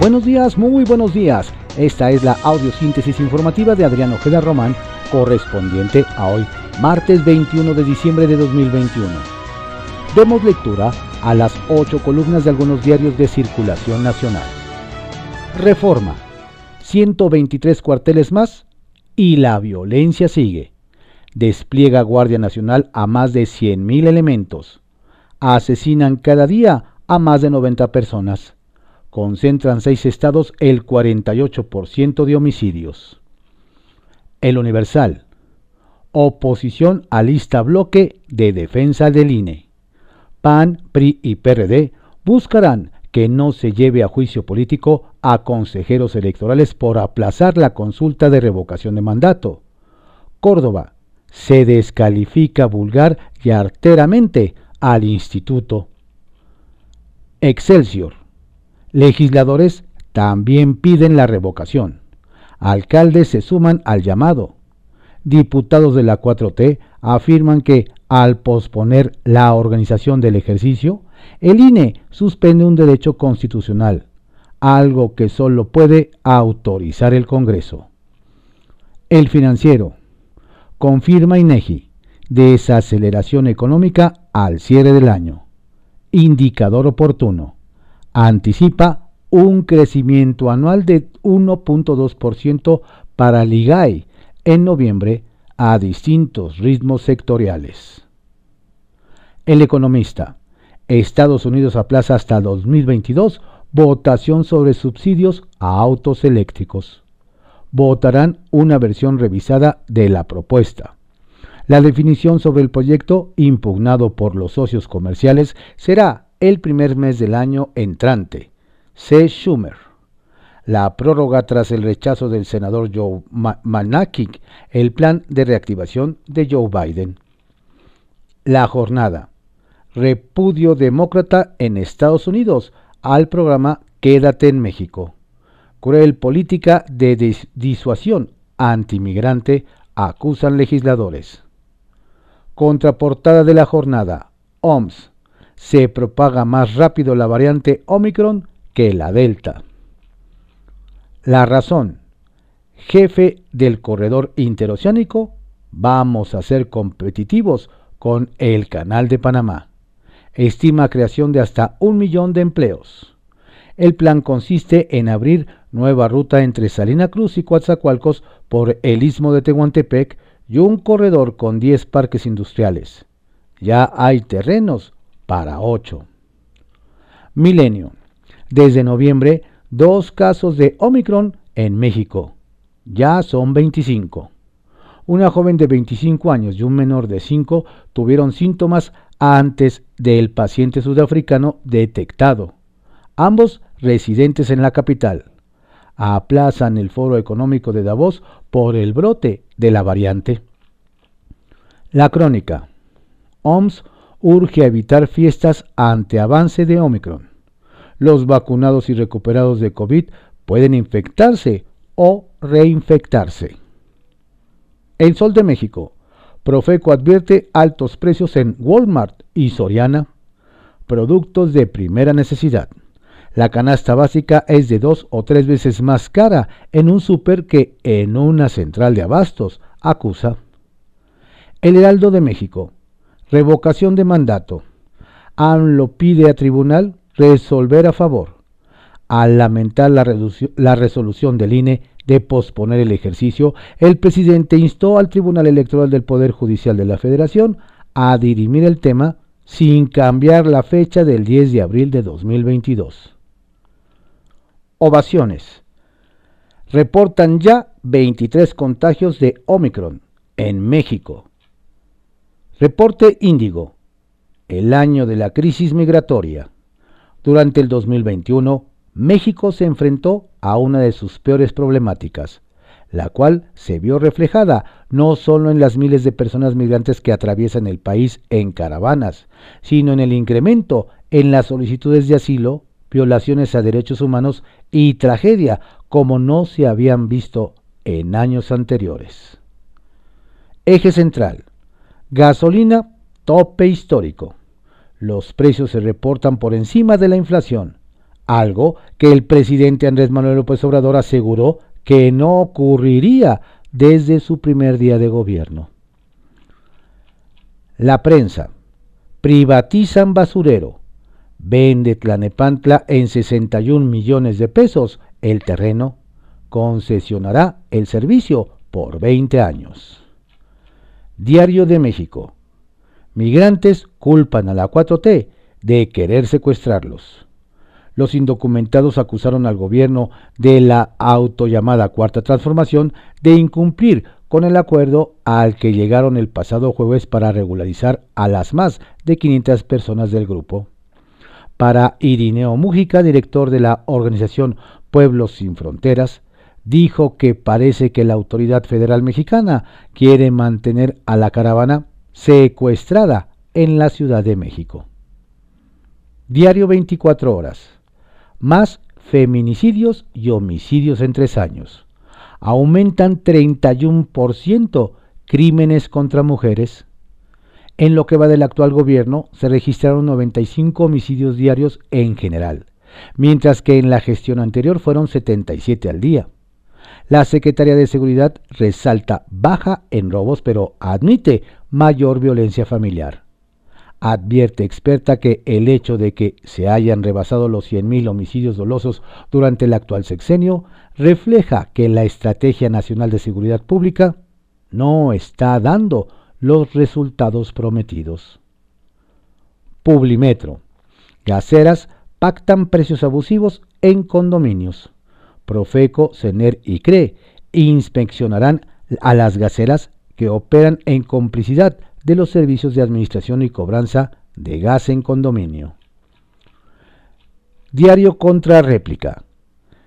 Buenos días, muy buenos días. Esta es la audiosíntesis informativa de Adrián Ojeda Román, correspondiente a hoy, martes 21 de diciembre de 2021. Demos lectura a las ocho columnas de algunos diarios de circulación nacional. Reforma. 123 cuarteles más y la violencia sigue. Despliega Guardia Nacional a más de 100.000 elementos. Asesinan cada día a más de 90 personas. Concentran seis estados el 48% de homicidios. El Universal. Oposición a lista bloque de defensa del INE. PAN, PRI y PRD buscarán que no se lleve a juicio político a consejeros electorales por aplazar la consulta de revocación de mandato. Córdoba. Se descalifica vulgar y arteramente al instituto. Excelsior. Legisladores también piden la revocación. Alcaldes se suman al llamado. Diputados de la 4T afirman que al posponer la organización del ejercicio, el INE suspende un derecho constitucional, algo que solo puede autorizar el Congreso. El financiero confirma INEGI desaceleración económica al cierre del año. Indicador oportuno. Anticipa un crecimiento anual de 1.2% para el IGAI en noviembre a distintos ritmos sectoriales. El economista. Estados Unidos aplaza hasta 2022 votación sobre subsidios a autos eléctricos. Votarán una versión revisada de la propuesta. La definición sobre el proyecto, impugnado por los socios comerciales, será el primer mes del año entrante. C. Schumer. La prórroga tras el rechazo del senador Joe Malnakic, el plan de reactivación de Joe Biden. La jornada. Repudio demócrata en Estados Unidos al programa Quédate en México. Cruel política de disuasión antimigrante acusan legisladores. Contraportada de la jornada. OMS. Se propaga más rápido la variante Omicron que la Delta. La razón. Jefe del corredor interoceánico. Vamos a ser competitivos con el Canal de Panamá. Estima creación de hasta un millón de empleos. El plan consiste en abrir nueva ruta entre Salina Cruz y Coatzacoalcos por el istmo de Tehuantepec y un corredor con 10 parques industriales. Ya hay terrenos para 8. Milenio. Desde noviembre, dos casos de Omicron en México. Ya son 25. Una joven de 25 años y un menor de 5 tuvieron síntomas antes del paciente sudafricano detectado. Ambos residentes en la capital aplazan el foro económico de Davos por el brote de la variante. La crónica. OMS urge a evitar fiestas ante avance de Omicron. Los vacunados y recuperados de COVID pueden infectarse o reinfectarse. El Sol de México. Profeco advierte altos precios en Walmart y Soriana. Productos de primera necesidad. La canasta básica es de dos o tres veces más cara en un súper que en una central de abastos, acusa. El Heraldo de México. Revocación de mandato. AMLO pide a tribunal resolver a favor. Al lamentar la, la, resolución del INE de posponer el ejercicio, el presidente instó al Tribunal Electoral del Poder Judicial de la Federación a dirimir el tema sin cambiar la fecha del 10 de abril de 2022. Ovaciones. Reportan ya 23 contagios de Omicron en México. Reporte Índigo. El año de la crisis migratoria. Durante el 2021, México se enfrentó a una de sus peores problemáticas, la cual se vio reflejada no solo en las miles de personas migrantes que atraviesan el país en caravanas, sino en el incremento en las solicitudes de asilo violaciones a derechos humanos y tragedia como no se habían visto en años anteriores. Eje central. Gasolina, tope histórico. Los precios se reportan por encima de la inflación. algo que el presidente Andrés Manuel López Obrador aseguró que no ocurriría desde su primer día de gobierno. La prensa. Privatizan basurero. Vende Tlanepantla en 61 millones de pesos el terreno. Concesionará el servicio por 20 años. Diario de México. Migrantes culpan a la 4T de querer secuestrarlos. Los indocumentados acusaron al gobierno de la autollamada Cuarta Transformación de incumplir con el acuerdo al que llegaron el pasado jueves para regularizar a las más de 500 personas del grupo. Para Irineo Mújica, director de la organización Pueblos Sin Fronteras, dijo que parece que la autoridad federal mexicana quiere mantener a la caravana secuestrada en la Ciudad de México. Diario 24 horas. Más feminicidios y homicidios en tres años. Aumentan 31% crímenes contra mujeres. En lo que va del actual gobierno se registraron 95 homicidios diarios en general, mientras que en la gestión anterior fueron 77 al día. La Secretaría de Seguridad resalta baja en robos, pero admite mayor violencia familiar. Advierte experta que el hecho de que se hayan rebasado los 100.000 homicidios dolosos durante el actual sexenio refleja que la Estrategia Nacional de Seguridad Pública no está dando los resultados prometidos. Publimetro. Gaseras pactan precios abusivos en condominios. Profeco, CENER y CRE inspeccionarán a las gaseras que operan en complicidad de los servicios de administración y cobranza de gas en condominio. Diario contra réplica.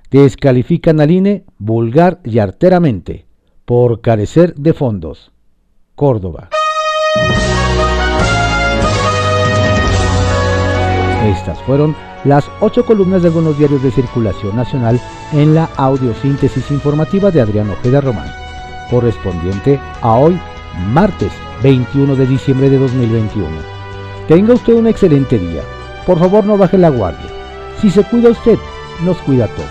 Descalifican al INE vulgar y arteramente por carecer de fondos. Córdoba. Estas fueron las ocho columnas de algunos diarios de circulación nacional en la audiosíntesis informativa de Adrián Ojeda Román, correspondiente a hoy, martes 21 de diciembre de 2021. Tenga usted un excelente día. Por favor no baje la guardia. Si se cuida usted, nos cuida a todos.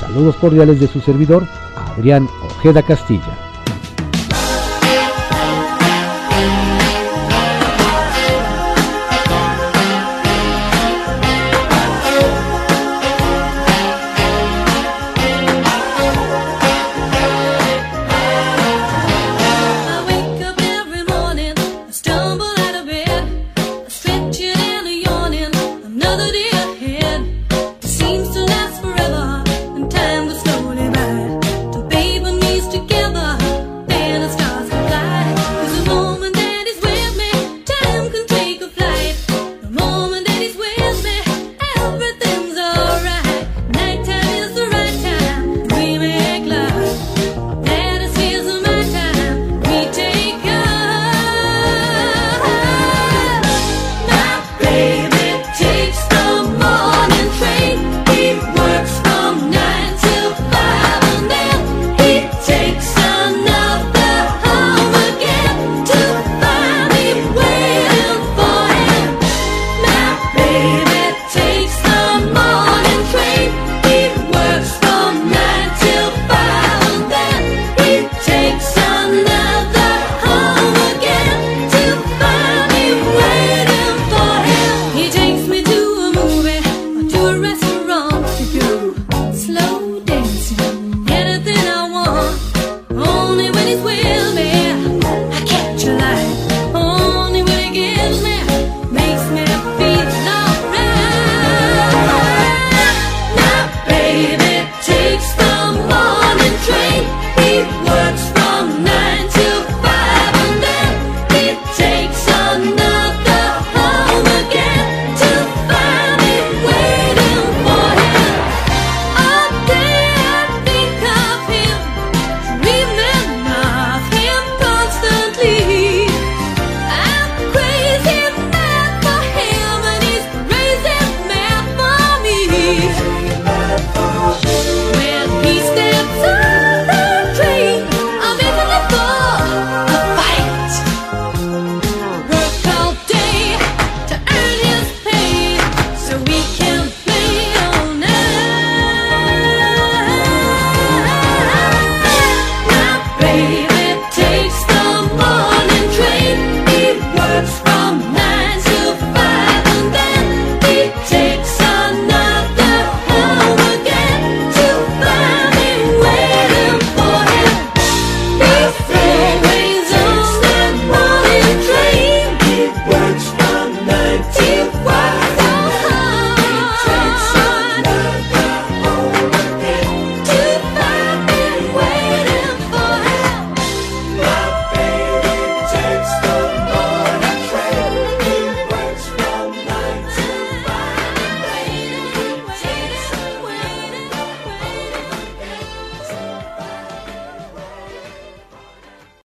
Saludos cordiales de su servidor, Adrián Ojeda Castilla.